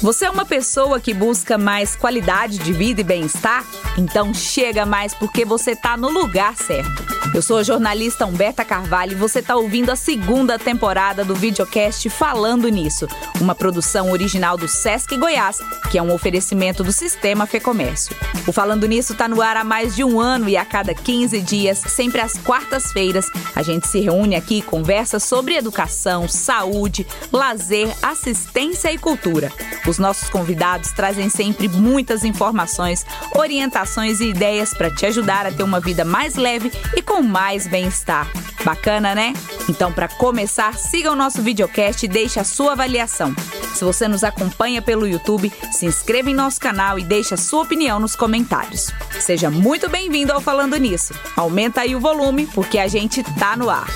Você é uma pessoa que busca mais qualidade de vida e bem-estar? Então chega mais porque você está no lugar certo. Eu sou a jornalista Humberta Carvalho e você está ouvindo a segunda temporada do videocast Falando Nisso, uma produção original do Sesc Goiás, que é um oferecimento do Sistema Fecomércio. O Falando Nisso está no ar há mais de um ano e a cada 15 dias, sempre às quartas-feiras, a gente se reúne aqui e conversa sobre educação, saúde, lazer, assistência e cultura. Os nossos convidados trazem sempre muitas informações, orientações e ideias para te ajudar a ter uma vida mais leve e com mais bem-estar. Bacana, né? Então, para começar, siga o nosso videocast e deixe a sua avaliação. Se você nos acompanha pelo YouTube, se inscreva em nosso canal e deixe a sua opinião nos comentários. Seja muito bem-vindo ao Falando Nisso. Aumenta aí o volume, porque a gente tá no ar.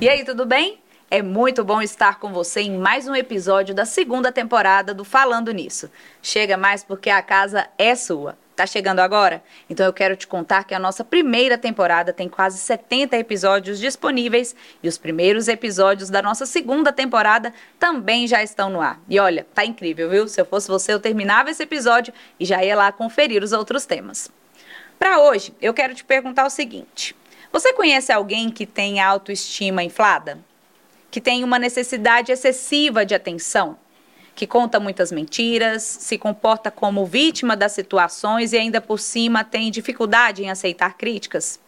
E aí, tudo bem? É muito bom estar com você em mais um episódio da segunda temporada do Falando Nisso. Chega mais porque a casa é sua. Tá chegando agora? Então eu quero te contar que a nossa primeira temporada tem quase 70 episódios disponíveis e os primeiros episódios da nossa segunda temporada também já estão no ar. E olha, tá incrível, viu? Se eu fosse você, eu terminava esse episódio e já ia lá conferir os outros temas. Para hoje, eu quero te perguntar o seguinte: você conhece alguém que tem autoestima inflada? que tem uma necessidade excessiva de atenção, que conta muitas mentiras, se comporta como vítima das situações e ainda por cima tem dificuldade em aceitar críticas.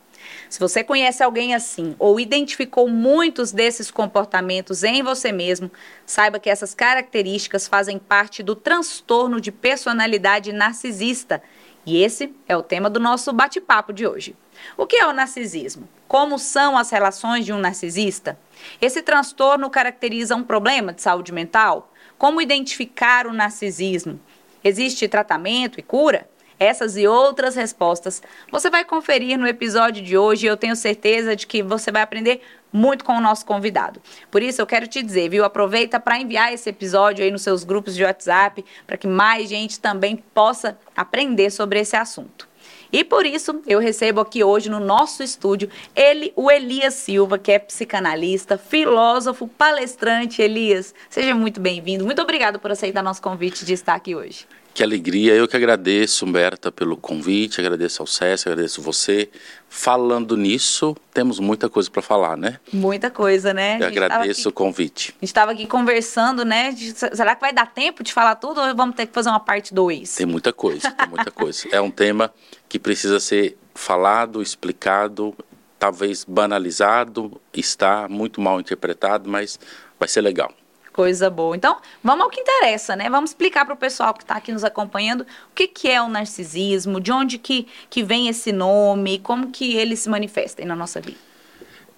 Se você conhece alguém assim ou identificou muitos desses comportamentos em você mesmo, saiba que essas características fazem parte do transtorno de personalidade narcisista. E esse é o tema do nosso bate-papo de hoje. O que é o narcisismo? Como são as relações de um narcisista? Esse transtorno caracteriza um problema de saúde mental? Como identificar o narcisismo? Existe tratamento e cura? Essas e outras respostas você vai conferir no episódio de hoje e eu tenho certeza de que você vai aprender muito com o nosso convidado. Por isso eu quero te dizer, viu? Aproveita para enviar esse episódio aí nos seus grupos de WhatsApp para que mais gente também possa aprender sobre esse assunto. E por isso eu recebo aqui hoje no nosso estúdio ele, o Elias Silva, que é psicanalista, filósofo, palestrante. Elias, seja muito bem-vindo. Muito obrigado por aceitar nosso convite de estar aqui hoje. Que alegria, eu que agradeço, Humberta, pelo convite, agradeço ao César, agradeço você. Falando nisso, temos muita coisa para falar, né? Muita coisa, né? Eu agradeço aqui, o convite. A gente estava aqui conversando, né? De, será que vai dar tempo de falar tudo ou vamos ter que fazer uma parte 2? Tem muita coisa, tem muita coisa. É um tema que precisa ser falado, explicado, talvez banalizado, está muito mal interpretado, mas vai ser legal. Coisa boa. Então, vamos ao que interessa, né? Vamos explicar para o pessoal que está aqui nos acompanhando o que, que é o narcisismo, de onde que, que vem esse nome, como que ele se manifesta na nossa vida.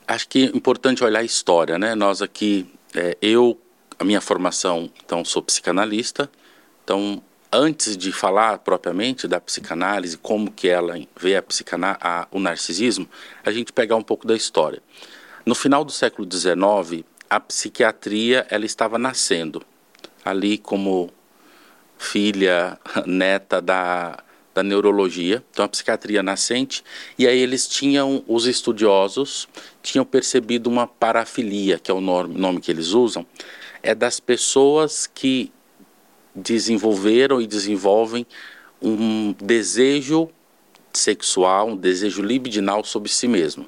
Acho que é importante olhar a história, né? Nós aqui, é, eu, a minha formação, então, sou psicanalista, então, antes de falar propriamente da psicanálise, como que ela vê a a, o narcisismo, a gente pegar um pouco da história. No final do século XIX, a psiquiatria ela estava nascendo. Ali como filha, neta da, da neurologia, então a psiquiatria nascente, e aí eles tinham, os estudiosos, tinham percebido uma parafilia, que é o nome, nome que eles usam, é das pessoas que desenvolveram e desenvolvem um desejo sexual, um desejo libidinal sobre si mesmo.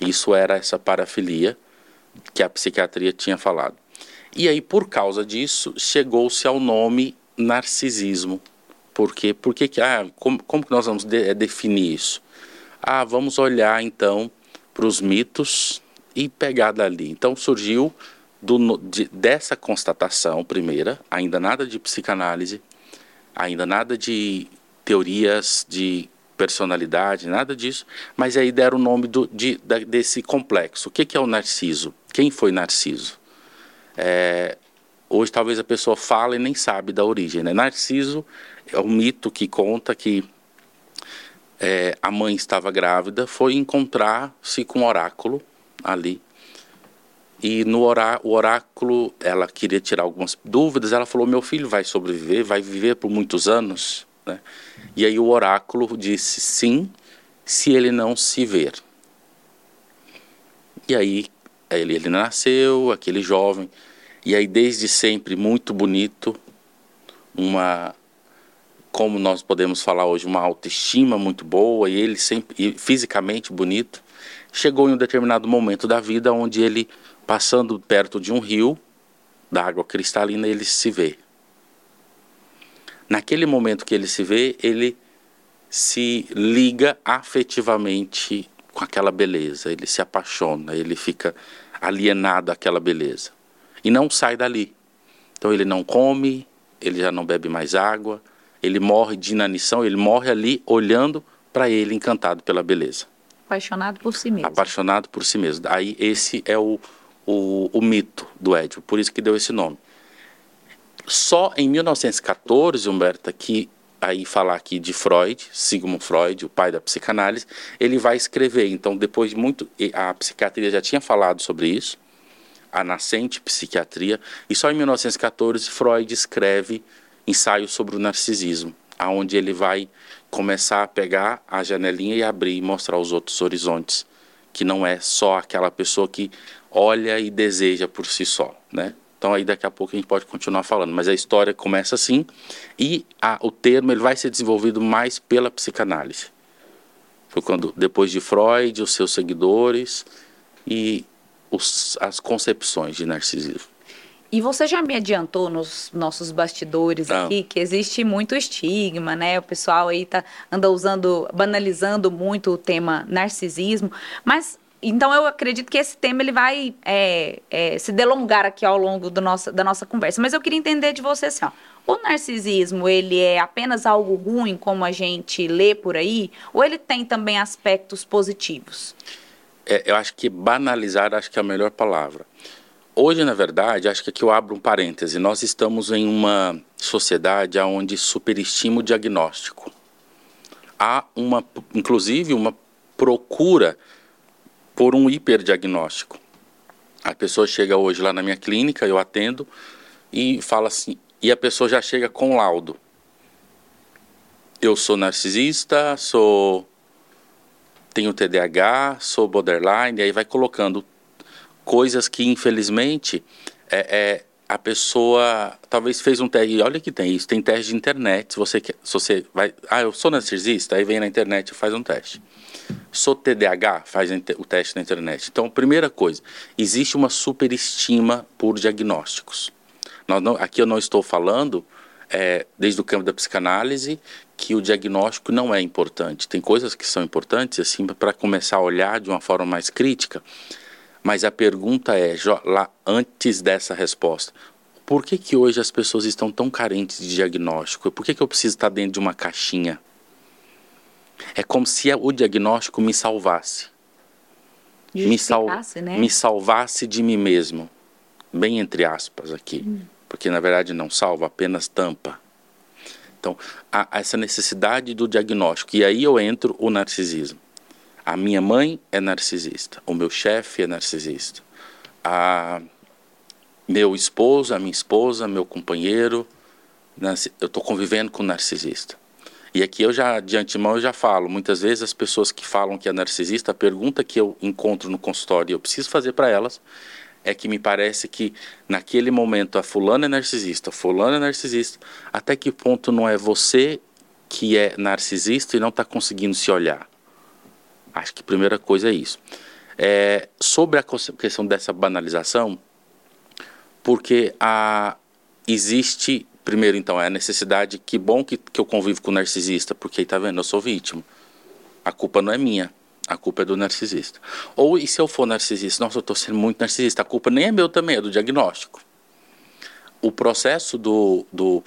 Isso era essa parafilia que a psiquiatria tinha falado. E aí, por causa disso, chegou-se ao nome narcisismo. Por quê? Porque, ah, como, como que nós vamos de, é, definir isso? Ah, vamos olhar então para os mitos e pegar dali. Então surgiu do, de, dessa constatação primeira, ainda nada de psicanálise, ainda nada de teorias de personalidade, nada disso, mas aí deram o nome do, de, desse complexo. O que, que é o narciso? Quem foi Narciso? É, hoje talvez a pessoa fala e nem sabe da origem. Né? Narciso é um mito que conta que é, a mãe estava grávida, foi encontrar-se com um oráculo ali. E no orá o oráculo, ela queria tirar algumas dúvidas. Ela falou: Meu filho vai sobreviver, vai viver por muitos anos. Né? E aí o oráculo disse sim, se ele não se ver. E aí ele, ele nasceu, aquele jovem, E aí, desde sempre, muito bonito, uma, como nós podemos falar hoje, uma autoestima muito boa, e ele sempre, e fisicamente bonito. Chegou em um determinado momento da vida onde ele, passando perto de um rio, da água cristalina, ele se vê. Naquele momento que ele se vê, ele se liga afetivamente com aquela beleza, ele se apaixona, ele fica alienado àquela beleza e não sai dali. Então ele não come, ele já não bebe mais água, ele morre de inanição, ele morre ali olhando para ele, encantado pela beleza. Apaixonado por si mesmo. Apaixonado por si mesmo. Aí esse é o, o, o mito do Édipo, por isso que deu esse nome. Só em 1914, Humberto, que aí falar aqui de Freud, Sigmund Freud, o pai da psicanálise, ele vai escrever. Então, depois de muito, a psiquiatria já tinha falado sobre isso, a nascente psiquiatria, e só em 1914 Freud escreve ensaio sobre o narcisismo, aonde ele vai começar a pegar a janelinha e abrir e mostrar os outros horizontes, que não é só aquela pessoa que olha e deseja por si só, né? Então aí daqui a pouco a gente pode continuar falando, mas a história começa assim e a, o termo ele vai ser desenvolvido mais pela psicanálise. Foi quando depois de Freud, os seus seguidores e os, as concepções de narcisismo. E você já me adiantou nos nossos bastidores Não. aqui que existe muito estigma, né? O pessoal aí tá, anda usando, banalizando muito o tema narcisismo. Mas então eu acredito que esse tema ele vai é, é, se delongar aqui ao longo do nosso, da nossa conversa. Mas eu queria entender de você assim, ó, o narcisismo ele é apenas algo ruim como a gente lê por aí, ou ele tem também aspectos positivos? É, eu acho que banalizar acho que é a melhor palavra. Hoje, na verdade, acho que aqui eu abro um parêntese. Nós estamos em uma sociedade onde superestima o diagnóstico. Há uma, inclusive, uma procura por um hiperdiagnóstico. A pessoa chega hoje lá na minha clínica, eu atendo e fala assim, e a pessoa já chega com laudo. Eu sou narcisista, sou tenho TDAH, sou borderline, e aí vai colocando coisas que infelizmente é, é, a pessoa talvez fez um teste. Olha que tem isso, tem teste de internet. Se você, quer, se você vai, ah, eu sou narcisista, aí vem na internet e faz um teste. Sou TDAH, faz o teste na internet. Então, primeira coisa, existe uma superestima por diagnósticos. Não, aqui eu não estou falando é, desde o campo da psicanálise que o diagnóstico não é importante. Tem coisas que são importantes assim para começar a olhar de uma forma mais crítica. Mas a pergunta é, lá antes dessa resposta, por que, que hoje as pessoas estão tão carentes de diagnóstico? Por que, que eu preciso estar dentro de uma caixinha? É como se o diagnóstico me salvasse. Me, sal né? me salvasse de mim mesmo. Bem entre aspas aqui. Hum. Porque na verdade não salva, apenas tampa. Então, há essa necessidade do diagnóstico. E aí eu entro o narcisismo. A minha mãe é narcisista, o meu chefe é narcisista, a meu esposo, a minha esposa, meu companheiro, eu estou convivendo com narcisista. E aqui eu já, de antemão, eu já falo, muitas vezes as pessoas que falam que é narcisista, a pergunta que eu encontro no consultório e eu preciso fazer para elas é que me parece que naquele momento a fulana é narcisista, fulana é narcisista, até que ponto não é você que é narcisista e não está conseguindo se olhar? Acho que a primeira coisa é isso. É, sobre a questão dessa banalização, porque a, existe, primeiro então, é a necessidade, que bom que, que eu convivo com o narcisista, porque aí tá vendo, eu sou vítima. A culpa não é minha, a culpa é do narcisista. Ou e se eu for narcisista, nossa, eu estou sendo muito narcisista, a culpa nem é meu também, é do diagnóstico. O processo do, do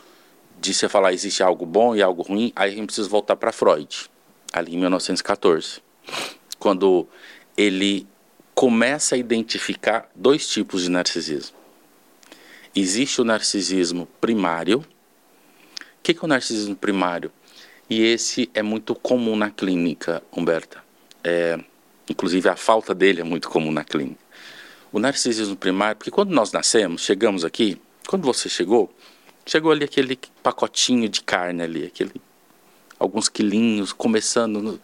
de você falar existe algo bom e algo ruim, aí a gente precisa voltar para Freud, ali em 1914 quando ele começa a identificar dois tipos de narcisismo. Existe o narcisismo primário. O que é o narcisismo primário? E esse é muito comum na clínica, Humberta. É, inclusive, a falta dele é muito comum na clínica. O narcisismo primário, porque quando nós nascemos, chegamos aqui, quando você chegou, chegou ali aquele pacotinho de carne ali, aquele alguns quilinhos, começando, no,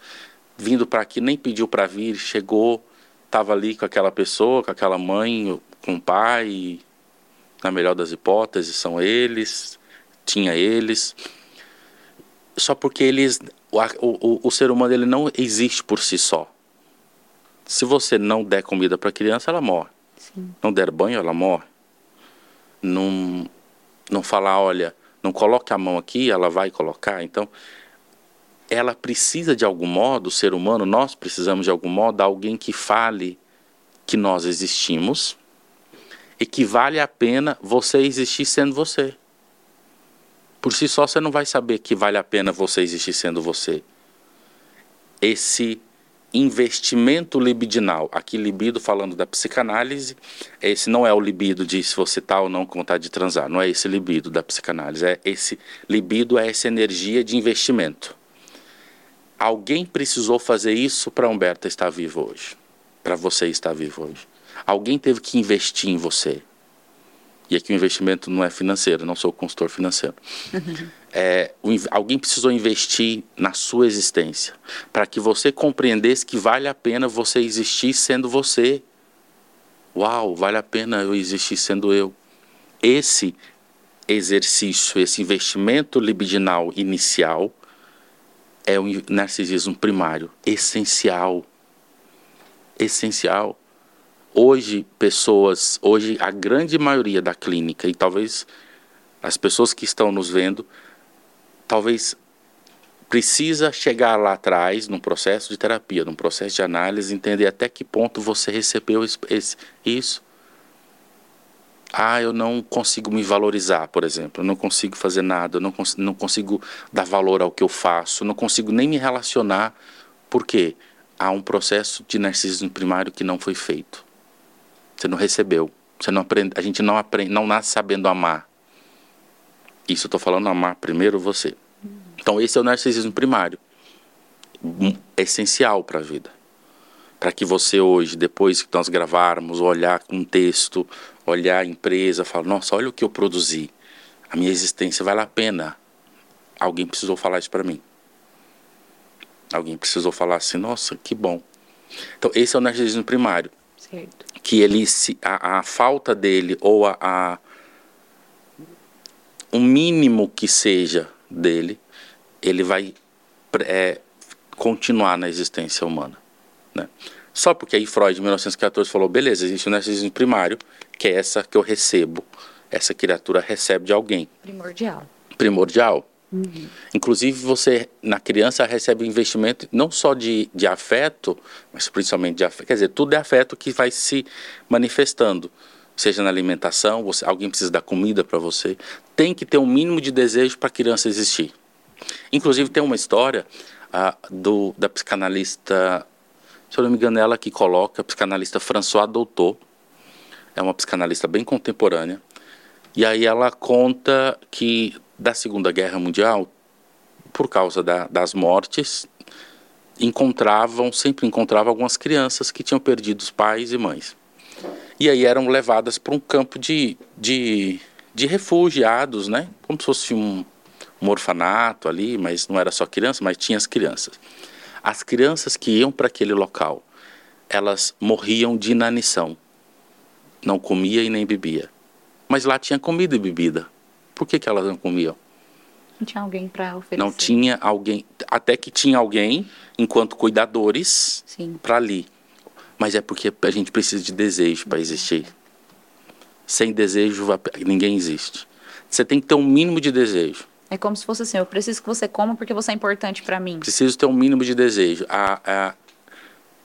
vindo para aqui, nem pediu para vir, chegou, estava ali com aquela pessoa, com aquela mãe, com o pai, na melhor das hipóteses, são eles, tinha eles. Só porque eles, o, o, o ser humano ele não existe por si só. Se você não der comida para a criança, ela morre. Sim. Não der banho, ela morre. Não, não falar, olha, não coloque a mão aqui, ela vai colocar. Então, ela precisa de algum modo, o ser humano, nós precisamos de algum modo, alguém que fale que nós existimos e que vale a pena você existir sendo você. Por si só você não vai saber que vale a pena você existir sendo você. Esse investimento libidinal, aqui libido falando da psicanálise, esse não é o libido de se você está ou não com vontade de transar, não é esse libido da psicanálise, é esse libido é essa energia de investimento. Alguém precisou fazer isso para Humberto estar vivo hoje, para você estar vivo hoje. Alguém teve que investir em você. E aqui o investimento não é financeiro, não sou consultor financeiro. É, alguém precisou investir na sua existência para que você compreendesse que vale a pena você existir sendo você. Uau, vale a pena eu existir sendo eu. Esse exercício, esse investimento libidinal inicial é o narcisismo primário, essencial. Essencial. Hoje, pessoas, hoje a grande maioria da clínica, e talvez as pessoas que estão nos vendo, talvez precisa chegar lá atrás, num processo de terapia, num processo de análise, entender até que ponto você recebeu esse, esse, isso. Ah, eu não consigo me valorizar, por exemplo, eu não consigo fazer nada, eu não, cons não consigo dar valor ao que eu faço, não consigo nem me relacionar, porque há um processo de narcisismo primário que não foi feito. Você não recebeu. Você não aprende, a gente não aprende, não nasce sabendo amar. Isso eu estou falando amar primeiro você. Então esse é o narcisismo primário, essencial para a vida, para que você hoje, depois que nós gravarmos, olhar um texto, olhar a empresa, falar, nossa, olha o que eu produzi, a minha existência vale a pena. Alguém precisou falar isso para mim. Alguém precisou falar assim, nossa, que bom. Então esse é o narcisismo primário. Certo. Que ele se, a, a falta dele ou a, a um mínimo que seja dele, ele vai é, continuar na existência humana. Né? Só porque aí Freud, em 1914, falou: beleza, existe o narcisismo primário, que é essa que eu recebo, essa criatura recebe de alguém. Primordial. Primordial. Uhum. Inclusive, você, na criança, recebe investimento não só de, de afeto, mas principalmente de afeto. Quer dizer, tudo é afeto que vai se manifestando. Seja na alimentação, você, alguém precisa dar comida para você. Tem que ter um mínimo de desejo para a criança existir. Inclusive, tem uma história do, da psicanalista, se eu não me engano, ela que coloca, a psicanalista François Doutor. É uma psicanalista bem contemporânea. E aí ela conta que da Segunda Guerra Mundial, por causa da, das mortes, encontravam, sempre encontravam algumas crianças que tinham perdido os pais e mães. E aí eram levadas para um campo de, de, de refugiados, né? Como se fosse um, um orfanato ali, mas não era só criança, mas tinha as crianças. As crianças que iam para aquele local, elas morriam de inanição. Não comia e nem bebia. Mas lá tinha comida e bebida. Por que, que elas não comiam? Não tinha alguém para oferecer. Não tinha alguém, até que tinha alguém enquanto cuidadores para ali. Mas é porque a gente precisa de desejo para existir. Sem desejo, ninguém existe. Você tem que ter um mínimo de desejo. É como se fosse assim: eu preciso que você coma porque você é importante para mim. Preciso ter um mínimo de desejo. A, a,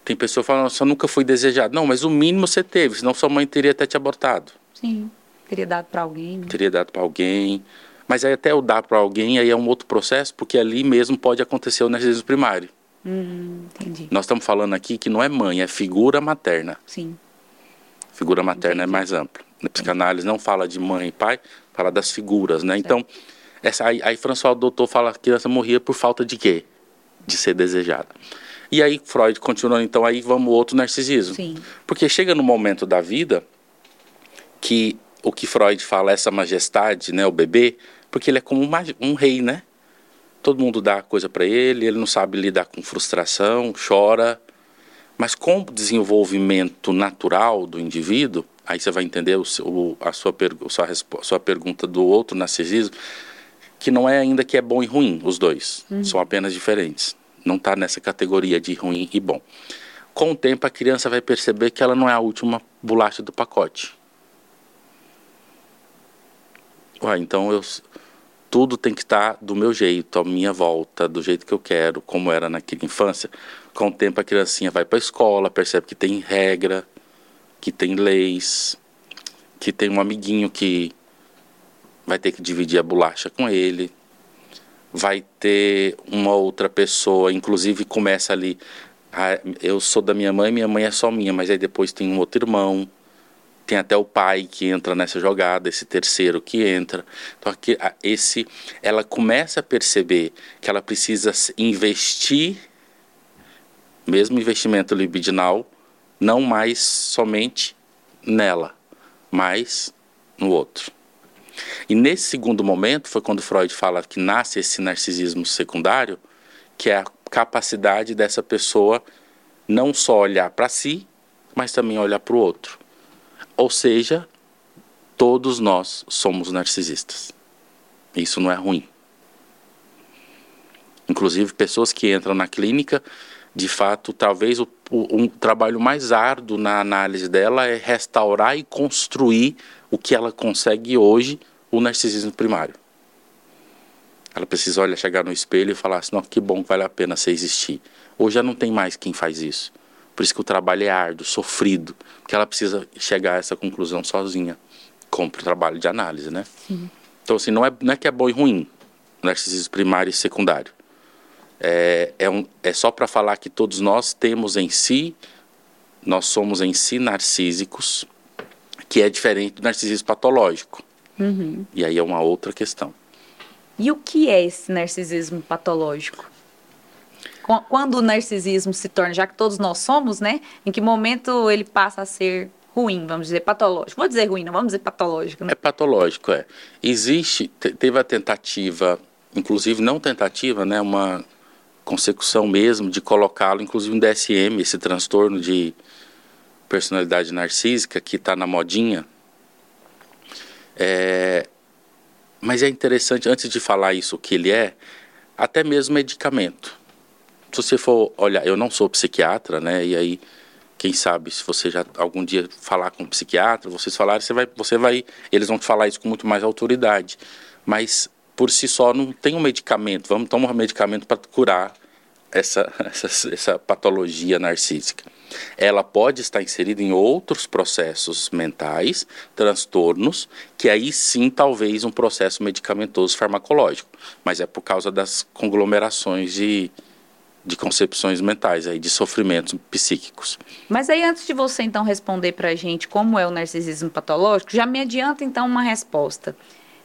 tem pessoa falando, só nunca fui desejado. Não, mas o mínimo você teve, senão sua mãe teria até te abortado. Sim. Teria dado para alguém. Né? Teria dado para alguém. Mas aí até o dar para alguém aí é um outro processo, porque ali mesmo pode acontecer o narcisismo primário. Hum, entendi. Nós estamos falando aqui que não é mãe, é figura materna. Sim. Figura materna é entendi. é mais ampla. Na psicanálise não fala de mãe e pai, fala das figuras, né? Certo. Então, essa, aí, aí François Doutor fala que a criança morria por falta de quê? De ser desejada. E aí Freud continua, então aí vamos outro narcisismo. Sim. Porque chega no momento da vida que o que Freud fala, essa majestade, né, o bebê, porque ele é como uma, um rei, né? Todo mundo dá coisa para ele, ele não sabe lidar com frustração, chora. Mas com o desenvolvimento natural do indivíduo, aí você vai entender o, o, a sua, sua, sua pergunta do outro narcisismo, que não é ainda que é bom e ruim, os dois. Uhum. São apenas diferentes. Não está nessa categoria de ruim e bom. Com o tempo, a criança vai perceber que ela não é a última bolacha do pacote. Ué, então eu, tudo tem que estar tá do meu jeito, à minha volta, do jeito que eu quero, como era naquela infância. Com o tempo, a criancinha vai para a escola, percebe que tem regra, que tem leis, que tem um amiguinho que vai ter que dividir a bolacha com ele, vai ter uma outra pessoa, inclusive começa ali, ah, eu sou da minha mãe, minha mãe é só minha, mas aí depois tem um outro irmão, tem até o pai que entra nessa jogada, esse terceiro que entra. Então aqui, esse, ela começa a perceber que ela precisa investir, mesmo investimento libidinal, não mais somente nela, mas no outro. E nesse segundo momento foi quando Freud fala que nasce esse narcisismo secundário, que é a capacidade dessa pessoa não só olhar para si, mas também olhar para o outro. Ou seja, todos nós somos narcisistas. Isso não é ruim. Inclusive, pessoas que entram na clínica, de fato, talvez o, o, um trabalho mais árduo na análise dela é restaurar e construir o que ela consegue hoje, o narcisismo primário. Ela precisa, olha, chegar no espelho e falar assim, que bom, vale a pena você existir. Hoje já não tem mais quem faz isso. Por isso que o trabalho é árduo, sofrido, porque ela precisa chegar a essa conclusão sozinha, com o trabalho de análise, né? Sim. Então, assim, não é, não é que é bom e ruim, narcisismo primário e secundário. É, é, um, é só para falar que todos nós temos em si, nós somos em si narcísicos, que é diferente do narcisismo patológico. Uhum. E aí é uma outra questão. E o que é esse narcisismo patológico? Quando o narcisismo se torna, já que todos nós somos, né? Em que momento ele passa a ser ruim, vamos dizer, patológico? Vou dizer ruim, não vamos dizer patológico. Né? É patológico, é. Existe, teve a tentativa, inclusive não tentativa, né? Uma consecução mesmo de colocá-lo, inclusive no DSM, esse transtorno de personalidade narcísica que está na modinha. É, mas é interessante, antes de falar isso, o que ele é, até mesmo medicamento se você for olhar, eu não sou psiquiatra, né? E aí, quem sabe, se você já algum dia falar com um psiquiatra, vocês falarem, você vai, você vai, eles vão te falar isso com muito mais autoridade. Mas por si só não tem um medicamento. Vamos tomar um medicamento para curar essa, essa, essa patologia narcísica. Ela pode estar inserida em outros processos mentais, transtornos, que aí sim talvez um processo medicamentoso farmacológico, mas é por causa das conglomerações de, de concepções mentais, aí, de sofrimentos psíquicos. Mas aí, antes de você então responder para a gente como é o narcisismo patológico, já me adianta então uma resposta.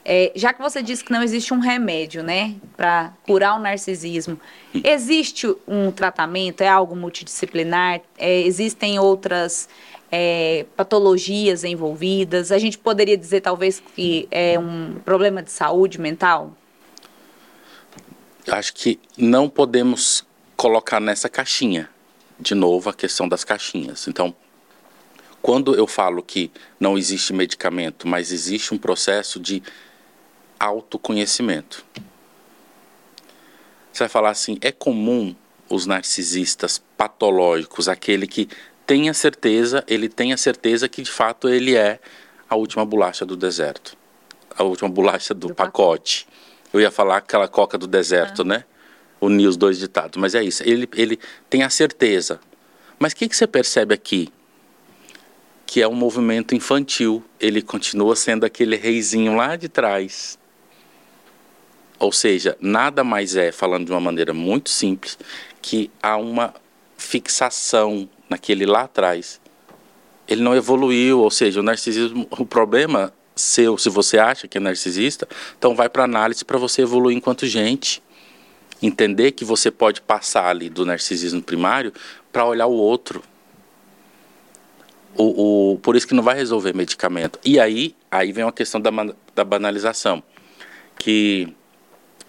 É, já que você disse que não existe um remédio, né, para curar o narcisismo, existe um tratamento? É algo multidisciplinar? É, existem outras é, patologias envolvidas? A gente poderia dizer talvez que é um problema de saúde mental? Acho que não podemos colocar nessa caixinha. De novo, a questão das caixinhas. Então, quando eu falo que não existe medicamento, mas existe um processo de autoconhecimento. Você vai falar assim: é comum os narcisistas patológicos, aquele que tem a certeza, ele tem a certeza que de fato ele é a última bolacha do deserto, a última bolacha do, do pacote. pacote. Eu ia falar aquela coca do deserto, ah. né? Unir os dois ditados, mas é isso. Ele, ele tem a certeza. Mas o que, que você percebe aqui? Que é um movimento infantil. Ele continua sendo aquele reizinho lá de trás. Ou seja, nada mais é, falando de uma maneira muito simples, que há uma fixação naquele lá atrás. Ele não evoluiu, ou seja, o narcisismo, o problema seu, se você acha que é narcisista, então vai para análise para você evoluir enquanto gente entender que você pode passar ali do narcisismo primário para olhar o outro. O, o, por isso que não vai resolver medicamento. E aí, aí vem uma questão da, da banalização. Que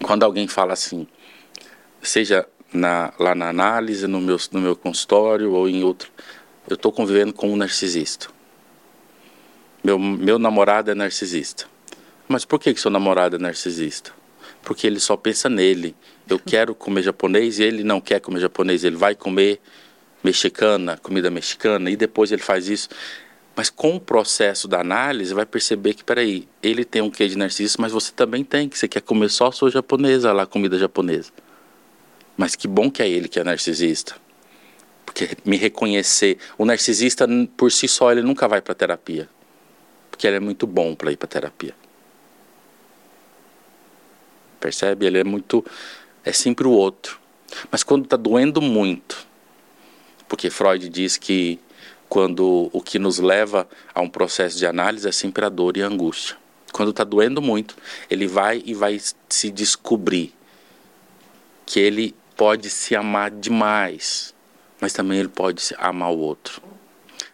quando alguém fala assim, seja na, lá na análise, no meu, no meu consultório ou em outro, eu estou convivendo com um narcisista. Meu, meu namorado é narcisista. Mas por que, que seu namorado é narcisista? Porque ele só pensa nele. Eu quero comer japonês e ele não quer comer japonês. Ele vai comer mexicana, comida mexicana, e depois ele faz isso. Mas com o processo da análise, vai perceber que, peraí, ele tem um quê de narcisista, mas você também tem, que você quer comer só a sua japonesa lá, comida japonesa. Mas que bom que é ele que é narcisista. Porque me reconhecer. O narcisista, por si só, ele nunca vai para terapia. Porque ele é muito bom para ir para terapia. Percebe? Ele é muito. É sempre o outro. Mas quando está doendo muito, porque Freud diz que quando o que nos leva a um processo de análise é sempre a dor e a angústia. Quando está doendo muito, ele vai e vai se descobrir que ele pode se amar demais, mas também ele pode amar o outro.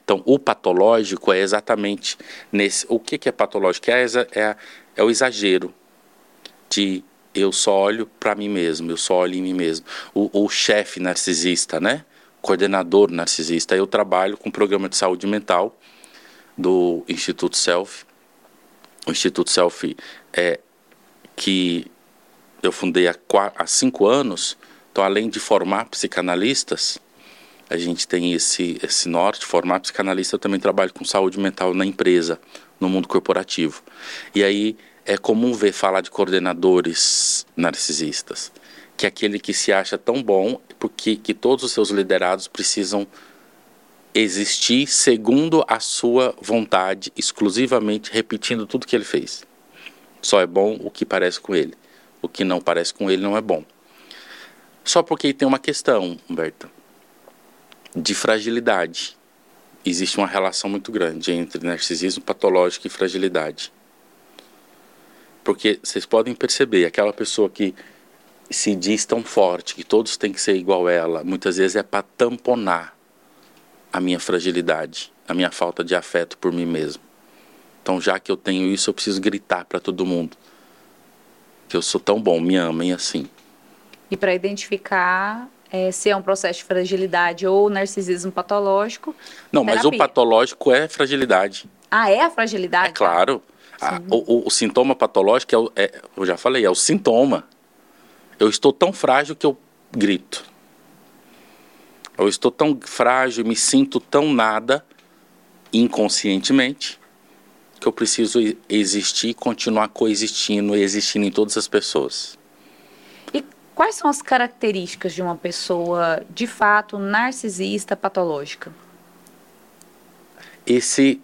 Então, o patológico é exatamente nesse. O que, que é patológico? É, é, é o exagero de eu só olho para mim mesmo, eu só olho em mim mesmo. O, o chefe narcisista, né? Coordenador narcisista. Eu trabalho com o programa de saúde mental do Instituto Self. O Instituto Self é que eu fundei há, há cinco anos. Então, além de formar psicanalistas, a gente tem esse, esse norte, formar psicanalista, eu também trabalho com saúde mental na empresa, no mundo corporativo. E aí é comum ver falar de coordenadores narcisistas, que é aquele que se acha tão bom porque que todos os seus liderados precisam existir segundo a sua vontade, exclusivamente repetindo tudo que ele fez. Só é bom o que parece com ele. O que não parece com ele não é bom. Só porque tem uma questão, Humberto, de fragilidade. Existe uma relação muito grande entre narcisismo patológico e fragilidade. Porque vocês podem perceber, aquela pessoa que se diz tão forte, que todos têm que ser igual a ela, muitas vezes é para tamponar a minha fragilidade, a minha falta de afeto por mim mesmo. Então, já que eu tenho isso, eu preciso gritar para todo mundo que eu sou tão bom, me amem assim. E para identificar é, se é um processo de fragilidade ou narcisismo patológico. Não, terapia. mas o patológico é fragilidade. Ah, é a fragilidade? É claro. A, o, o, sintoma patológico, é, o, é, eu já falei, é o sintoma. Eu estou tão frágil que eu grito. Eu estou tão frágil, me sinto tão nada, inconscientemente, que eu preciso existir e continuar coexistindo e existindo em todas as pessoas. E quais são as características de uma pessoa de fato narcisista patológica? Esse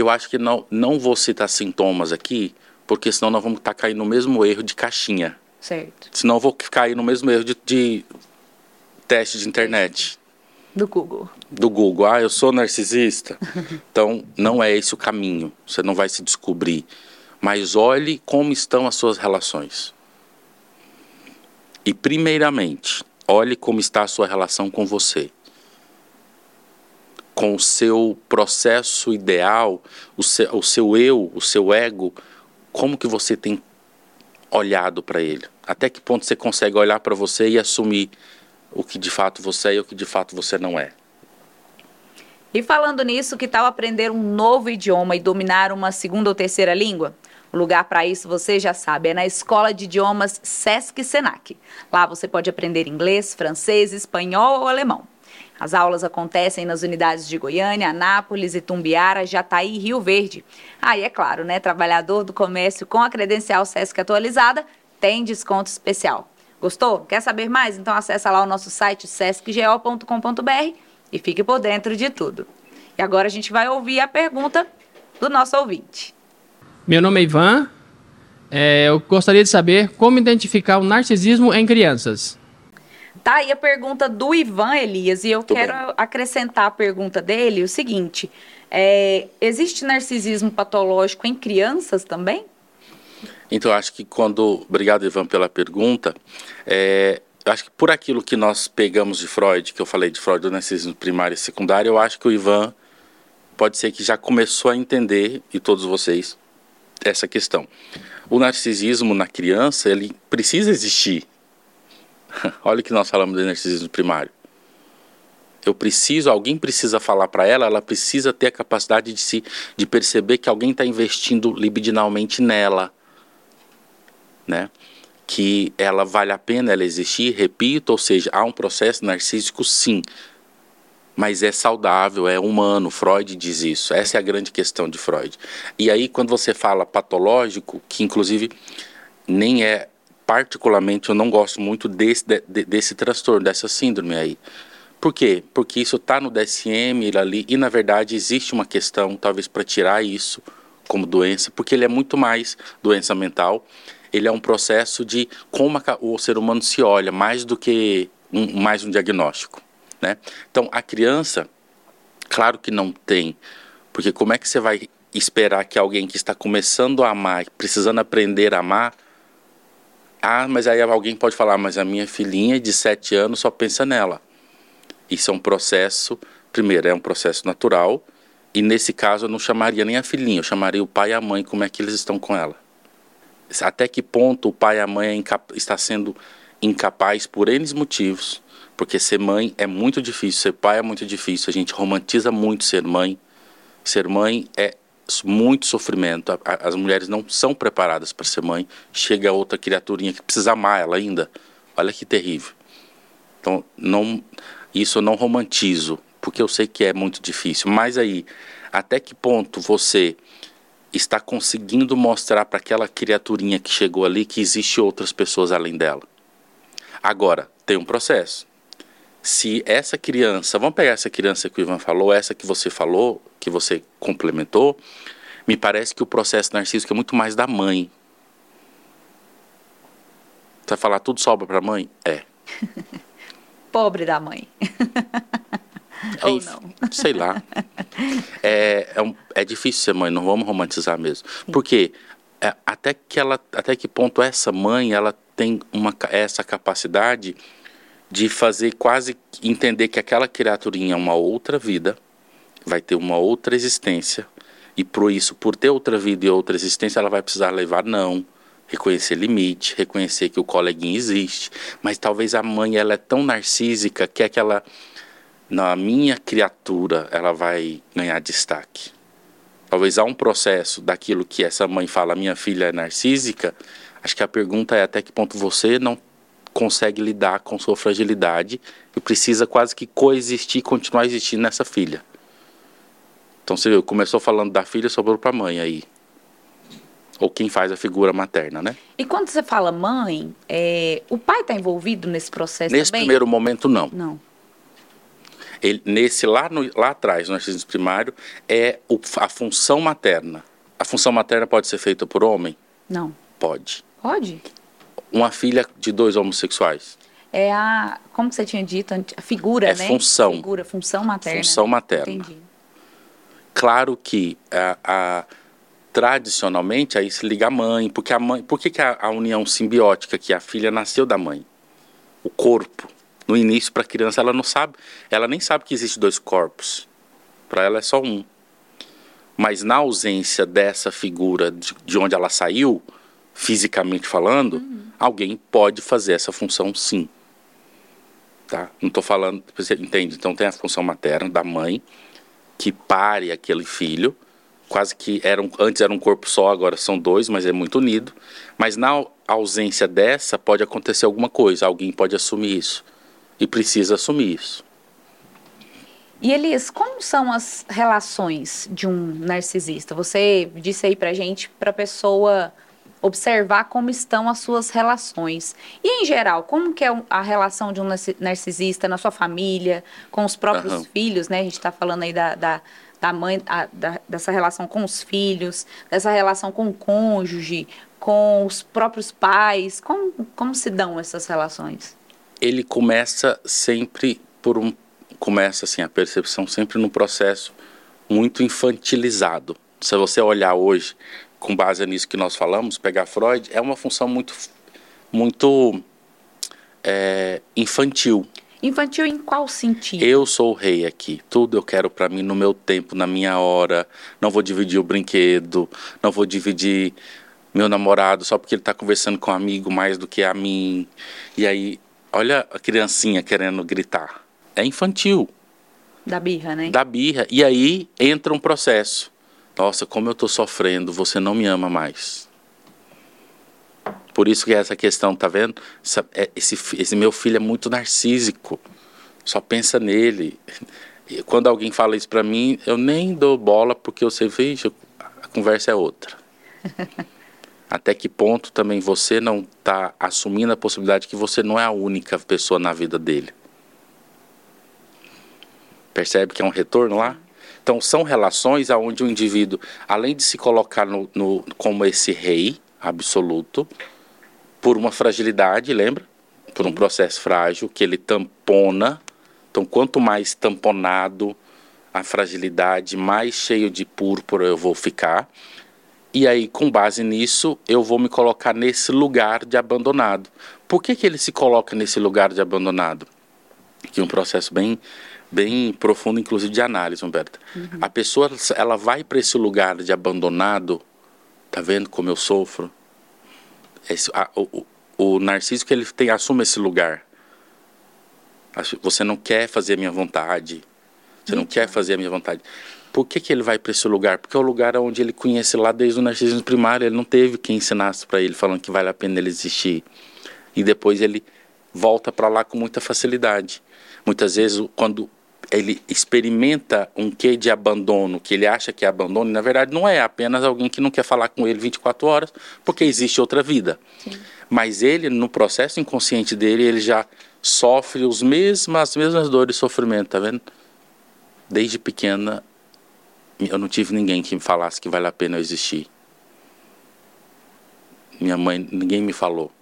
eu acho que não, não vou citar sintomas aqui, porque senão nós vamos estar tá caindo no mesmo erro de caixinha. Certo. Senão eu vou cair no mesmo erro de, de teste de internet. Do Google. Do Google. Ah, eu sou narcisista. então, não é esse o caminho. Você não vai se descobrir. Mas olhe como estão as suas relações. E, primeiramente, olhe como está a sua relação com você com o seu processo ideal, o seu, o seu eu, o seu ego, como que você tem olhado para ele? Até que ponto você consegue olhar para você e assumir o que de fato você é e o que de fato você não é? E falando nisso, que tal aprender um novo idioma e dominar uma segunda ou terceira língua? O lugar para isso você já sabe, é na Escola de Idiomas Sesc Senac. Lá você pode aprender inglês, francês, espanhol ou alemão. As aulas acontecem nas unidades de Goiânia, Anápolis, Itumbiara, Jataí e Rio Verde. Aí, ah, é claro, né? Trabalhador do comércio com a credencial SESC atualizada tem desconto especial. Gostou? Quer saber mais? Então acessa lá o nosso site sescgo.com.br e fique por dentro de tudo. E agora a gente vai ouvir a pergunta do nosso ouvinte. Meu nome é Ivan. É, eu gostaria de saber como identificar o narcisismo em crianças. Tá aí a pergunta do Ivan Elias, e eu Tô quero bem. acrescentar a pergunta dele o seguinte: é, existe narcisismo patológico em crianças também? Então, acho que quando. Obrigado, Ivan, pela pergunta. É, acho que por aquilo que nós pegamos de Freud, que eu falei de Freud do narcisismo primário e secundário, eu acho que o Ivan pode ser que já começou a entender, e todos vocês, essa questão. O narcisismo na criança, ele precisa existir Olha o que nós falamos do narcisismo primário. Eu preciso, alguém precisa falar para ela, ela precisa ter a capacidade de se de perceber que alguém está investindo libidinalmente nela, né? Que ela vale a pena ela existir, repito, ou seja, há um processo narcísico sim, mas é saudável, é humano. Freud diz isso. Essa é a grande questão de Freud. E aí, quando você fala patológico, que inclusive nem é particularmente, eu não gosto muito desse, de, desse transtorno, dessa síndrome aí. Por quê? Porque isso está no DSM ali e na verdade existe uma questão, talvez para tirar isso como doença, porque ele é muito mais doença mental. Ele é um processo de como o ser humano se olha, mais do que um, mais um diagnóstico, né? Então a criança, claro que não tem, porque como é que você vai esperar que alguém que está começando a amar, precisando aprender a amar, ah, mas aí alguém pode falar, mas a minha filhinha de sete anos só pensa nela. Isso é um processo, primeiro, é um processo natural, e nesse caso eu não chamaria nem a filhinha, eu chamaria o pai e a mãe, como é que eles estão com ela. Até que ponto o pai e a mãe é está sendo incapaz por N motivos, porque ser mãe é muito difícil, ser pai é muito difícil, a gente romantiza muito ser mãe. Ser mãe é muito sofrimento, as mulheres não são preparadas para ser mãe, chega outra criaturinha que precisa amar ela ainda, olha que terrível. Então, não, isso eu não romantizo, porque eu sei que é muito difícil. Mas aí, até que ponto você está conseguindo mostrar para aquela criaturinha que chegou ali que existe outras pessoas além dela? Agora, tem um processo. Se essa criança, vamos pegar essa criança que o Ivan falou, essa que você falou, que você complementou, me parece que o processo narcísico é muito mais da mãe. Você vai falar tudo sobra para a mãe? É. pobre da mãe. Ou não? Sei lá. É, é, um, é, difícil ser mãe, não vamos romantizar mesmo. Sim. Porque é, até, que ela, até que ponto essa mãe ela tem uma, essa capacidade de fazer quase entender que aquela criaturinha é uma outra vida, vai ter uma outra existência, e por isso, por ter outra vida e outra existência, ela vai precisar levar não reconhecer limite, reconhecer que o coleguinha existe, mas talvez a mãe ela é tão narcísica que aquela na minha criatura ela vai ganhar destaque. Talvez há um processo daquilo que essa mãe fala, minha filha é narcísica. Acho que a pergunta é até que ponto você não consegue lidar com sua fragilidade e precisa quase que coexistir, continuar existindo nessa filha. Então você viu, começou falando da filha, sobrou para a mãe aí ou quem faz a figura materna, né? E quando você fala mãe, é, o pai está envolvido nesse processo nesse também? Nesse primeiro momento, não. Não. Ele, nesse lá, no, lá atrás, no narcisismo primário, é o, a função materna. A função materna pode ser feita por homem? Não. Pode. Pode? Uma filha de dois homossexuais? É a, como você tinha dito, a figura, é né? função. Figura, função materna. Função materna. Entendi. Claro que a, a tradicionalmente aí se liga a mãe, porque a mãe, por que, que a, a união simbiótica que a filha nasceu da mãe? O corpo. No início para a criança ela não sabe, ela nem sabe que existe dois corpos. Para ela é só um. Mas na ausência dessa figura de, de onde ela saiu, fisicamente falando, uhum. alguém pode fazer essa função sim. Tá? Não estou falando, você entende? Então tem a função materna da mãe que pare aquele filho quase que eram antes era um corpo só, agora são dois, mas é muito unido. Mas na ausência dessa pode acontecer alguma coisa, alguém pode assumir isso e precisa assumir isso. E Elias, como são as relações de um narcisista? Você disse aí pra gente pra pessoa observar como estão as suas relações. E em geral, como que é a relação de um narcisista na sua família, com os próprios uhum. filhos, né? A gente está falando aí da, da da mãe, a, da, dessa relação com os filhos, dessa relação com o cônjuge, com os próprios pais? Como, como se dão essas relações? Ele começa sempre por um. Começa assim, a percepção sempre num processo muito infantilizado. Se você olhar hoje, com base nisso que nós falamos, pegar Freud, é uma função muito, muito é, infantil. Infantil em qual sentido? Eu sou o rei aqui. Tudo eu quero para mim no meu tempo, na minha hora. Não vou dividir o brinquedo, não vou dividir meu namorado só porque ele está conversando com um amigo mais do que a mim. E aí, olha a criancinha querendo gritar. É infantil. Da birra, né? Da birra. E aí entra um processo. Nossa, como eu estou sofrendo, você não me ama mais. Por isso que essa questão, tá vendo? É, esse, esse meu filho é muito narcísico. Só pensa nele. E quando alguém fala isso para mim, eu nem dou bola porque eu sei, veja, a conversa é outra. Até que ponto também você não está assumindo a possibilidade que você não é a única pessoa na vida dele? Percebe que é um retorno lá? Então são relações aonde o indivíduo, além de se colocar no, no, como esse rei absoluto, por uma fragilidade, lembra? Por um processo frágil que ele tampona. Então quanto mais tamponado a fragilidade, mais cheio de púrpura eu vou ficar. E aí, com base nisso, eu vou me colocar nesse lugar de abandonado. Por que, que ele se coloca nesse lugar de abandonado? Que é um processo bem, bem profundo, inclusive de análise, Humberto. Uhum. A pessoa, ela vai para esse lugar de abandonado, tá vendo como eu sofro? Esse, a, o, o narciso que ele tem assume esse lugar. Você não quer fazer a minha vontade. Você não quer fazer a minha vontade. Por que, que ele vai para esse lugar? Porque é o lugar onde ele conhece lá desde o narcisismo primário. Ele não teve quem ensinasse para ele, falando que vale a pena ele existir. E depois ele volta para lá com muita facilidade. Muitas vezes, quando ele experimenta um quê de abandono, que ele acha que é abandono, na verdade não é apenas alguém que não quer falar com ele 24 horas, porque existe outra vida. Sim. Mas ele, no processo inconsciente dele, ele já sofre os mesmos, as mesmas dores e sofrimento, tá vendo? Desde pequena, eu não tive ninguém que me falasse que vale a pena eu existir. Minha mãe, ninguém me falou.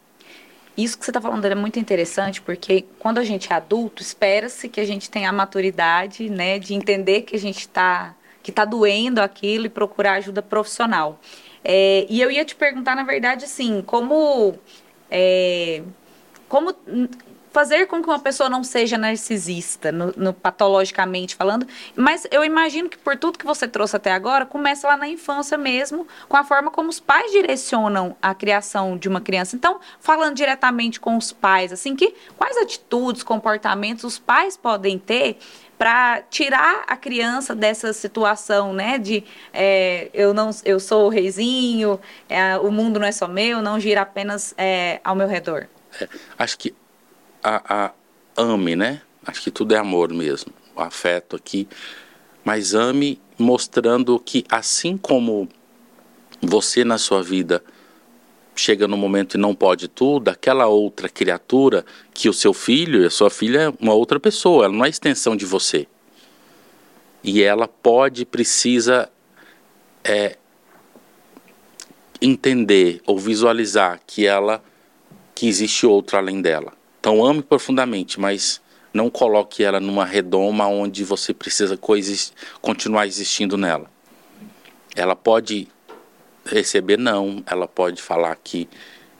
Isso que você está falando é muito interessante, porque quando a gente é adulto, espera-se que a gente tenha a maturidade, né, de entender que a gente está que está doendo aquilo e procurar ajuda profissional. É, e eu ia te perguntar, na verdade, assim, como é, como fazer com que uma pessoa não seja narcisista, no, no, patologicamente falando, mas eu imagino que por tudo que você trouxe até agora, começa lá na infância mesmo, com a forma como os pais direcionam a criação de uma criança. Então, falando diretamente com os pais, assim, que quais atitudes, comportamentos os pais podem ter para tirar a criança dessa situação, né? De é, eu não, eu sou o reizinho, é, o mundo não é só meu, não gira apenas é, ao meu redor. É, acho que a, a, ame, né? Acho que tudo é amor mesmo, o afeto aqui. Mas ame mostrando que assim como você na sua vida chega no momento e não pode tudo, aquela outra criatura que o seu filho e a sua filha é uma outra pessoa, ela não é extensão de você. E ela pode, precisa é, entender ou visualizar que ela que existe outro além dela. Então ame profundamente, mas não coloque ela numa redoma onde você precisa coexist, continuar existindo nela. Ela pode receber não, ela pode falar que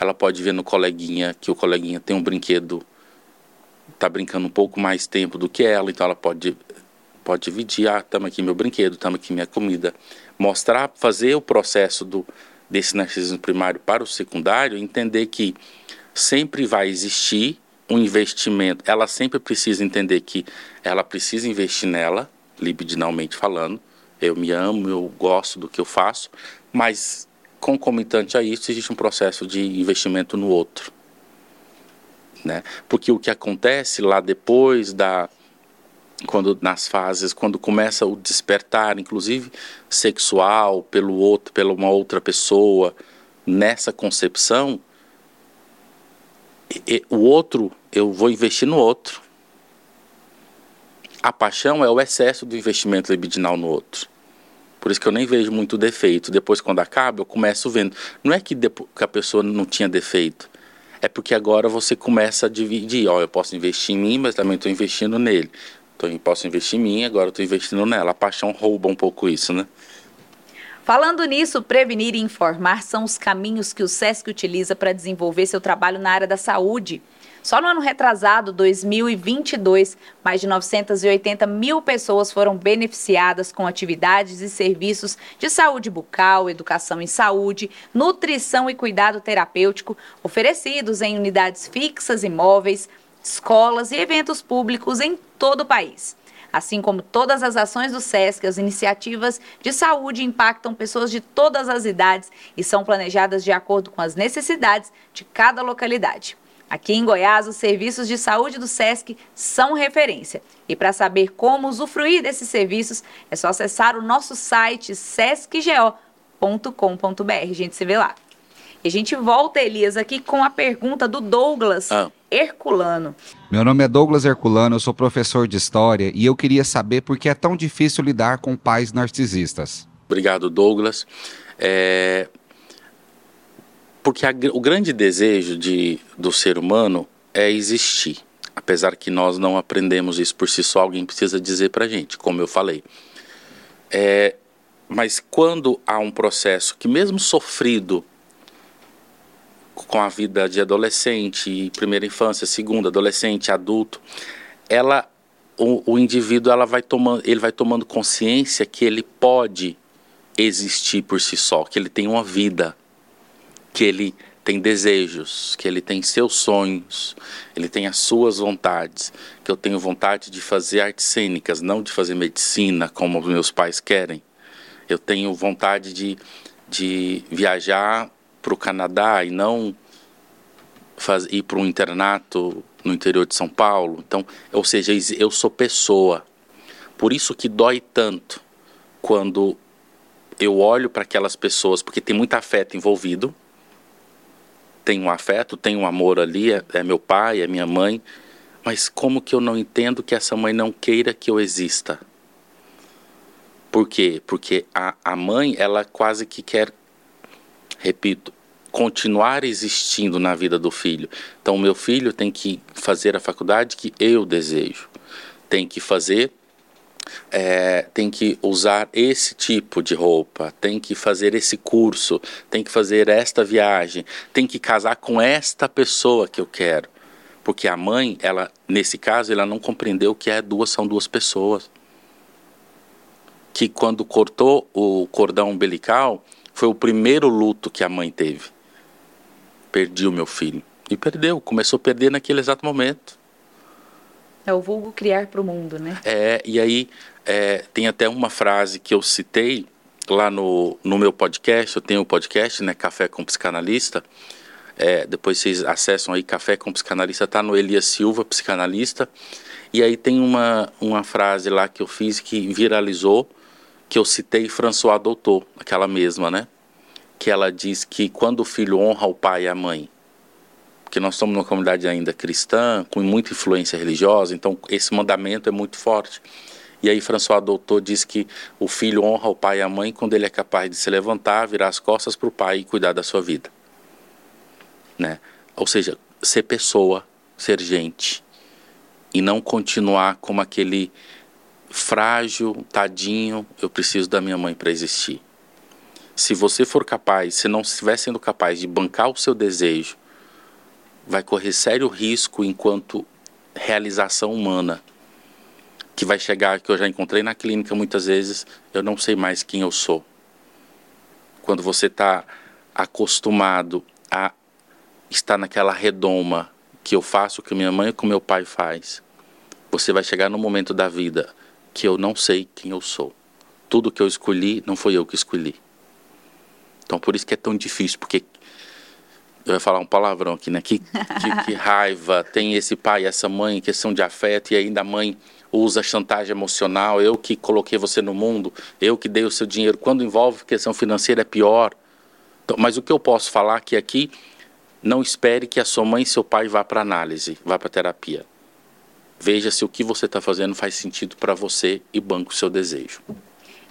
ela pode ver no coleguinha que o coleguinha tem um brinquedo tá brincando um pouco mais tempo do que ela, então ela pode pode dividir, ah, tamo aqui meu brinquedo, tamo aqui minha comida, mostrar, fazer o processo do desse narcisismo primário para o secundário, entender que sempre vai existir um investimento, ela sempre precisa entender que ela precisa investir nela, libidinalmente falando. Eu me amo, eu gosto do que eu faço, mas concomitante a isso existe um processo de investimento no outro. Né? Porque o que acontece lá depois da quando nas fases, quando começa o despertar, inclusive sexual pelo outro, pela uma outra pessoa, nessa concepção, o outro, eu vou investir no outro. A paixão é o excesso do investimento libidinal no outro. Por isso que eu nem vejo muito defeito. Depois, quando acaba, eu começo vendo. Não é que, que a pessoa não tinha defeito. É porque agora você começa a dividir. Ó, eu posso investir em mim, mas também estou investindo nele. Então, posso investir em mim, agora estou investindo nela. A paixão rouba um pouco isso, né? Falando nisso, prevenir e informar são os caminhos que o SESC utiliza para desenvolver seu trabalho na área da saúde. Só no ano retrasado, 2022, mais de 980 mil pessoas foram beneficiadas com atividades e serviços de saúde bucal, educação em saúde, nutrição e cuidado terapêutico oferecidos em unidades fixas, imóveis, escolas e eventos públicos em todo o país. Assim como todas as ações do SESC, as iniciativas de saúde impactam pessoas de todas as idades e são planejadas de acordo com as necessidades de cada localidade. Aqui em Goiás, os serviços de saúde do SESC são referência. E para saber como usufruir desses serviços, é só acessar o nosso site sescgo.com.br. A gente se vê lá. E a gente volta, Elias, aqui com a pergunta do Douglas ah. Herculano. Meu nome é Douglas Herculano, eu sou professor de História e eu queria saber por que é tão difícil lidar com pais narcisistas. Obrigado, Douglas. É, porque a, o grande desejo de, do ser humano é existir. Apesar que nós não aprendemos isso por si só, alguém precisa dizer para gente, como eu falei. É, mas quando há um processo que, mesmo sofrido, com a vida de adolescente, primeira infância, segunda, adolescente, adulto, ela, o, o indivíduo, ela vai tomando, ele vai tomando consciência que ele pode existir por si só, que ele tem uma vida que ele tem desejos, que ele tem seus sonhos, ele tem as suas vontades, que eu tenho vontade de fazer artes cênicas, não de fazer medicina como meus pais querem. Eu tenho vontade de, de viajar para o Canadá e não faz, ir para um internato no interior de São Paulo. Então, ou seja, eu sou pessoa. Por isso que dói tanto quando eu olho para aquelas pessoas, porque tem muito afeto envolvido tem um afeto, tem um amor ali, é, é meu pai, é minha mãe, mas como que eu não entendo que essa mãe não queira que eu exista? Por quê? Porque a, a mãe, ela quase que quer, repito, continuar existindo na vida do filho. Então, meu filho tem que fazer a faculdade que eu desejo, tem que fazer é, tem que usar esse tipo de roupa, tem que fazer esse curso, tem que fazer esta viagem, tem que casar com esta pessoa que eu quero. Porque a mãe, ela, nesse caso, ela não compreendeu que é duas são duas pessoas. Que quando cortou o cordão umbilical, foi o primeiro luto que a mãe teve. Perdi o meu filho. E perdeu, começou a perder naquele exato momento. É o vulgo criar para o mundo, né? É, e aí é, tem até uma frase que eu citei lá no, no meu podcast, eu tenho o um podcast, né, Café com Psicanalista, é, depois vocês acessam aí Café com Psicanalista, tá no Elias Silva, psicanalista, e aí tem uma, uma frase lá que eu fiz que viralizou, que eu citei François Doutor, aquela mesma, né, que ela diz que quando o filho honra o pai e a mãe, porque nós somos uma comunidade ainda cristã, com muita influência religiosa, então esse mandamento é muito forte. E aí François Doutor diz que o filho honra o pai e a mãe quando ele é capaz de se levantar, virar as costas para o pai e cuidar da sua vida. Né? Ou seja, ser pessoa, ser gente. E não continuar como aquele frágil, tadinho, eu preciso da minha mãe para existir. Se você for capaz, se não estiver sendo capaz de bancar o seu desejo, vai correr sério risco enquanto realização humana que vai chegar que eu já encontrei na clínica muitas vezes eu não sei mais quem eu sou quando você está acostumado a estar naquela redoma que eu faço que minha mãe e que meu pai faz você vai chegar no momento da vida que eu não sei quem eu sou tudo que eu escolhi não foi eu que escolhi então por isso que é tão difícil porque eu ia falar um palavrão aqui, né? Que, que, que raiva tem esse pai, essa mãe, questão de afeto, e ainda a mãe usa chantagem emocional, eu que coloquei você no mundo, eu que dei o seu dinheiro. Quando envolve questão financeira é pior. Então, mas o que eu posso falar é que aqui, não espere que a sua mãe e seu pai vá para análise, vá para terapia. Veja se o que você está fazendo faz sentido para você e banco o seu desejo.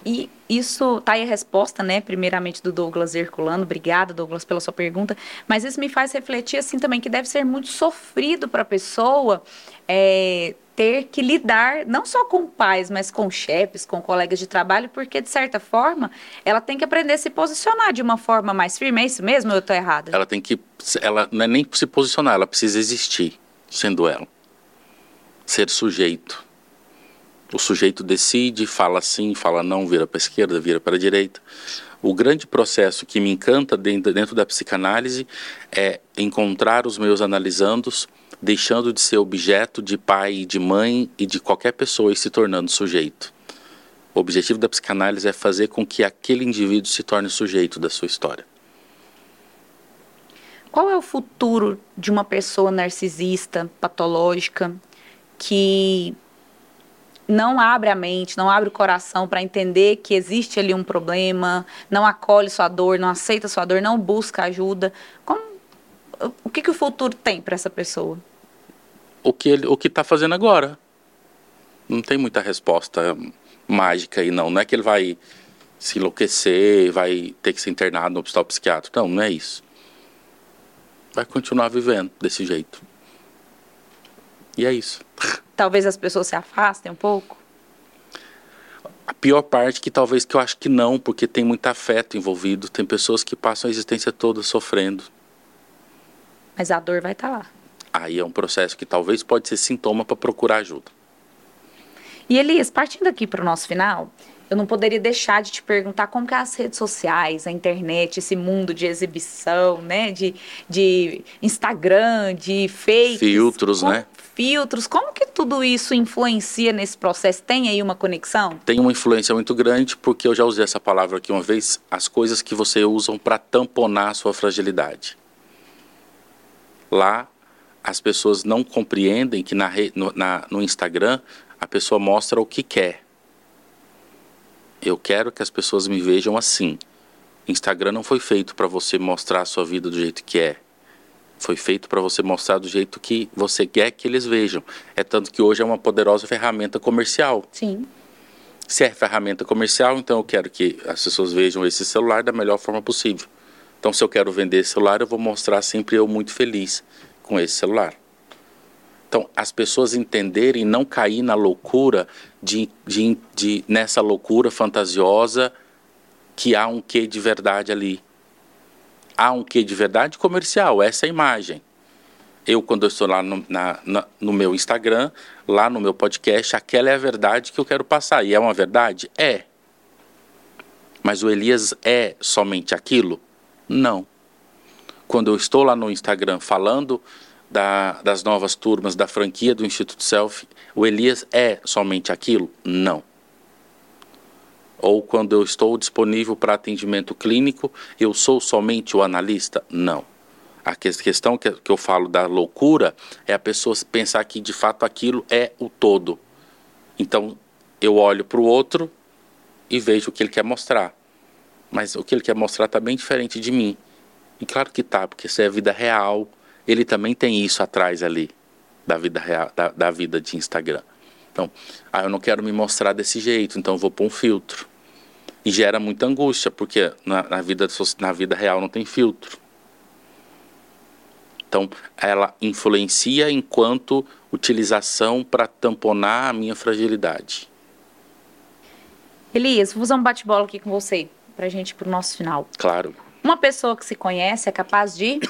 E isso tá aí a resposta, né? Primeiramente do Douglas Herculano. Obrigada, Douglas, pela sua pergunta. Mas isso me faz refletir assim também que deve ser muito sofrido para a pessoa é, ter que lidar não só com pais, mas com chefes, com colegas de trabalho, porque de certa forma ela tem que aprender a se posicionar de uma forma mais firme. É isso mesmo? Ou eu estou errada? Ela tem que, ela não é nem se posicionar, ela precisa existir, sendo ela, ser sujeito o sujeito decide, fala sim, fala não, vira para a esquerda, vira para a direita. O grande processo que me encanta dentro, dentro da psicanálise é encontrar os meus analisandos deixando de ser objeto de pai de mãe e de qualquer pessoa e se tornando sujeito. O objetivo da psicanálise é fazer com que aquele indivíduo se torne sujeito da sua história. Qual é o futuro de uma pessoa narcisista, patológica, que não abre a mente, não abre o coração para entender que existe ali um problema, não acolhe sua dor, não aceita sua dor, não busca ajuda? Como, o que, que o futuro tem para essa pessoa? O que ele, o que está fazendo agora? Não tem muita resposta mágica aí não. Não é que ele vai se enlouquecer, vai ter que ser internado no hospital psiquiátrico. Não, não é isso. Vai continuar vivendo desse jeito. E é isso. Talvez as pessoas se afastem um pouco? A pior parte que talvez que eu acho que não, porque tem muito afeto envolvido. Tem pessoas que passam a existência toda sofrendo. Mas a dor vai estar tá lá. Aí é um processo que talvez pode ser sintoma para procurar ajuda. E Elias, partindo aqui para o nosso final, eu não poderia deixar de te perguntar como que as redes sociais, a internet, esse mundo de exibição, né, de, de Instagram, de fakes, filtros, como, né? Filtros, como que tudo isso influencia nesse processo? Tem aí uma conexão? Tem uma influência muito grande, porque eu já usei essa palavra aqui uma vez, as coisas que você usa para tamponar a sua fragilidade. Lá, as pessoas não compreendem que na, no, na, no Instagram a pessoa mostra o que quer. Eu quero que as pessoas me vejam assim. Instagram não foi feito para você mostrar a sua vida do jeito que é. Foi feito para você mostrar do jeito que você quer que eles vejam. É tanto que hoje é uma poderosa ferramenta comercial. Sim. Se é ferramenta comercial, então eu quero que as pessoas vejam esse celular da melhor forma possível. Então, se eu quero vender esse celular, eu vou mostrar sempre eu muito feliz com esse celular. Então, as pessoas entenderem não cair na loucura de, de, de, nessa loucura fantasiosa que há um quê de verdade ali. Há um quê de verdade comercial, essa é a imagem. Eu, quando eu estou lá no, na, na, no meu Instagram, lá no meu podcast, aquela é a verdade que eu quero passar. E é uma verdade? É. Mas o Elias é somente aquilo? Não. Quando eu estou lá no Instagram falando da, das novas turmas da franquia do Instituto Self, o Elias é somente aquilo? Não. Ou quando eu estou disponível para atendimento clínico, eu sou somente o analista? Não. A questão que eu falo da loucura é a pessoa pensar que de fato aquilo é o todo. Então eu olho para o outro e vejo o que ele quer mostrar. Mas o que ele quer mostrar está bem diferente de mim. E claro que tá, porque isso é a vida real, ele também tem isso atrás ali da vida real, da, da vida de Instagram. Então, ah, eu não quero me mostrar desse jeito, então eu vou pôr um filtro. E gera muita angústia, porque na, na, vida, na vida real não tem filtro. Então, ela influencia enquanto utilização para tamponar a minha fragilidade. Elias, vou usar um bate-bola aqui com você, para a gente ir para o nosso final. Claro. Uma pessoa que se conhece é capaz de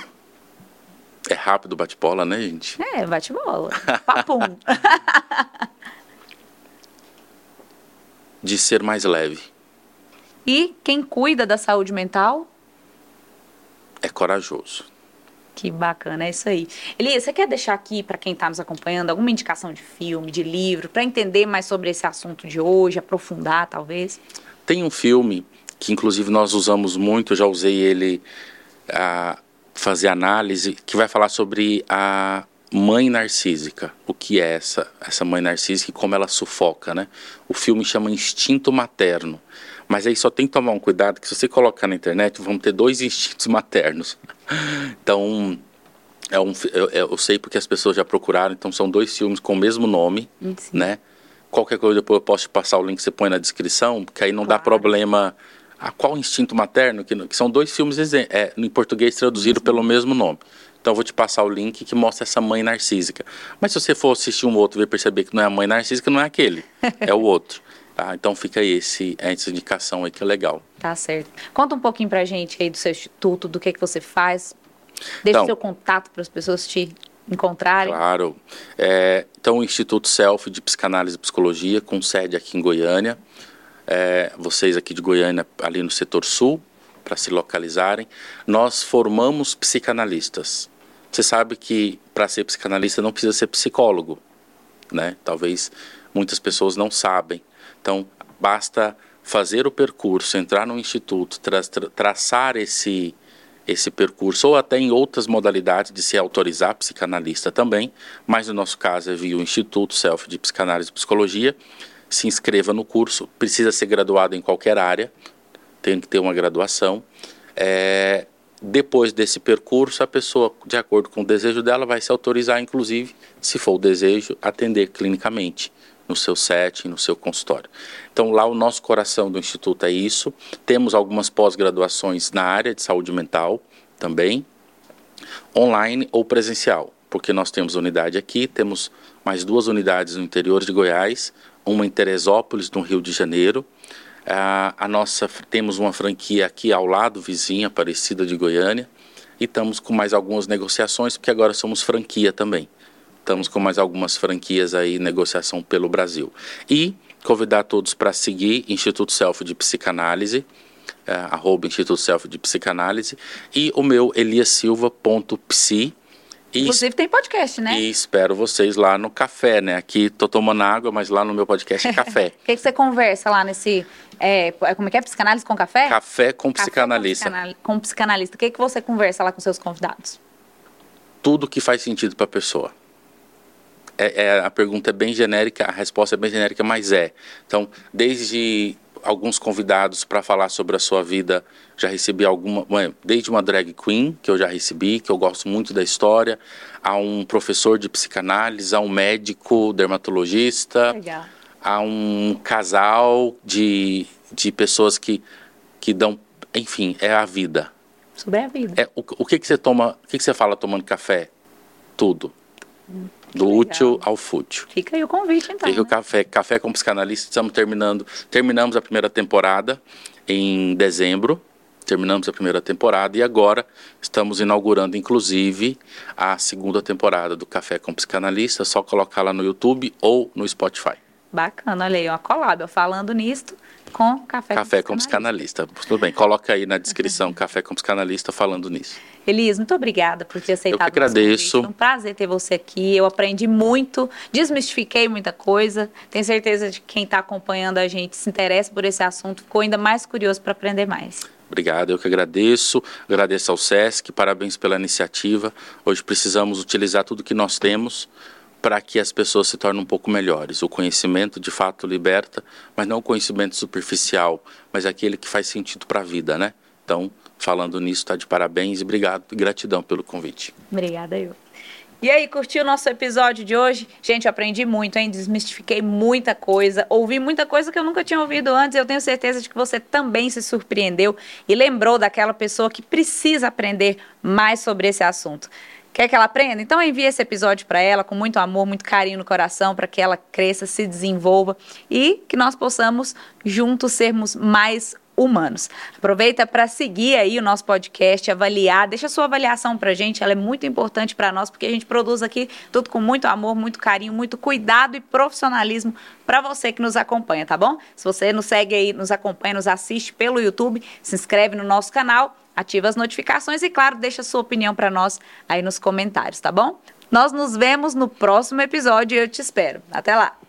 é rápido bate-bola, né, gente? É, bate-bola. Papum. De ser mais leve. E quem cuida da saúde mental? É corajoso. Que bacana, é isso aí. Elias, você quer deixar aqui para quem está nos acompanhando alguma indicação de filme, de livro, para entender mais sobre esse assunto de hoje, aprofundar talvez? Tem um filme que inclusive nós usamos muito, eu já usei ele ah, fazer análise que vai falar sobre a mãe narcísica. O que é essa, essa mãe narcísica e como ela sufoca, né? O filme chama Instinto Materno. Mas aí só tem que tomar um cuidado que se você colocar na internet, vão ter dois instintos maternos. Então, é um, eu, eu, sei porque as pessoas já procuraram, então são dois filmes com o mesmo nome, Sim. né? Qualquer coisa depois eu posso te passar o link, você põe na descrição, porque aí não claro. dá problema a qual instinto materno, que, que são dois filmes é, em português traduzido pelo mesmo nome. Então eu vou te passar o link que mostra essa mãe narcísica. Mas se você for assistir um outro e perceber que não é a mãe narcísica, não é aquele, é o outro. Tá? Então fica aí esse, essa indicação aí que é legal. Tá certo. Conta um pouquinho pra gente aí do seu instituto, do que, que você faz. Deixa então, o seu contato para as pessoas te encontrarem. Claro. É, então o Instituto Self de Psicanálise e Psicologia, com sede aqui em Goiânia é, vocês aqui de Goiânia, ali no setor sul, para se localizarem. Nós formamos psicanalistas. Você sabe que para ser psicanalista não precisa ser psicólogo, né? Talvez muitas pessoas não sabem. Então, basta fazer o percurso, entrar no instituto, tra tra traçar esse esse percurso, ou até em outras modalidades de se autorizar psicanalista também, mas no nosso caso é via o Instituto Self de Psicanálise e Psicologia. Se inscreva no curso, precisa ser graduado em qualquer área, tem que ter uma graduação. É, depois desse percurso, a pessoa, de acordo com o desejo dela, vai se autorizar, inclusive, se for o desejo, atender clinicamente no seu setting, no seu consultório. Então, lá o nosso coração do Instituto é isso. Temos algumas pós-graduações na área de saúde mental também, online ou presencial, porque nós temos unidade aqui, temos mais duas unidades no interior de Goiás, uma em Teresópolis, no Rio de Janeiro. A, a nossa temos uma franquia aqui ao lado, vizinha, parecida de Goiânia, e estamos com mais algumas negociações, porque agora somos franquia também. Estamos com mais algumas franquias aí, negociação pelo Brasil. E convidar todos para seguir Instituto Self de Psicanálise, é, arroba Instituto Self de Psicanálise, e o meu eliasilva.psi. Inclusive tem podcast, né? E espero vocês lá no café, né? Aqui tô tomando água, mas lá no meu podcast é café. O que, que, você conversa lá nesse. É, como é que é? Psicanálise com café? Café com psicanalista. Café com, psicanal... com psicanalista. O que, que você conversa lá com seus convidados? Tudo que faz sentido para a pessoa é, é, a pergunta é bem genérica, a resposta é bem genérica, mas é. Então, desde alguns convidados para falar sobre a sua vida, já recebi alguma, desde uma drag queen que eu já recebi, que eu gosto muito da história, a um professor de psicanálise, a um médico dermatologista, Legal. a um casal de, de pessoas que, que dão, enfim, é a vida. Sobre a vida. É, o, o que, que você toma, o que, que você fala tomando café? Tudo. Hum do útil ao fútil. Fica aí o convite, então. Fica né? o café, café com psicanalista. Estamos terminando, terminamos a primeira temporada em dezembro. Terminamos a primeira temporada e agora estamos inaugurando, inclusive, a segunda temporada do Café com Psicanalista. É só colocar lá no YouTube ou no Spotify. Bacana, olha aí, uma collab, falando nisto com Café, Café com Psicanalista. Tudo bem, coloca aí na descrição Café com Psicanalista falando nisso. Elis, muito obrigada por ter aceitado. Eu que agradeço. Foi um prazer ter você aqui. Eu aprendi muito, desmistifiquei muita coisa. Tenho certeza de que quem está acompanhando a gente se interessa por esse assunto, ficou ainda mais curioso para aprender mais. Obrigado, eu que agradeço. Agradeço ao SESC, parabéns pela iniciativa. Hoje precisamos utilizar tudo que nós temos para que as pessoas se tornem um pouco melhores. O conhecimento de fato liberta, mas não o conhecimento superficial, mas aquele que faz sentido para a vida, né? Então, falando nisso, está de parabéns e obrigado, gratidão pelo convite. Obrigada, eu. E aí, curtiu o nosso episódio de hoje? Gente, aprendi muito, hein? Desmistifiquei muita coisa, ouvi muita coisa que eu nunca tinha ouvido antes. Eu tenho certeza de que você também se surpreendeu e lembrou daquela pessoa que precisa aprender mais sobre esse assunto. Quer que ela aprenda? Então envie esse episódio para ela com muito amor, muito carinho no coração, para que ela cresça, se desenvolva e que nós possamos juntos sermos mais humanos. Aproveita para seguir aí o nosso podcast, avaliar, deixa sua avaliação para gente, ela é muito importante para nós, porque a gente produz aqui tudo com muito amor, muito carinho, muito cuidado e profissionalismo para você que nos acompanha, tá bom? Se você nos segue aí, nos acompanha, nos assiste pelo YouTube, se inscreve no nosso canal ativa as notificações e, claro, deixa sua opinião para nós aí nos comentários, tá bom? Nós nos vemos no próximo episódio e eu te espero. Até lá!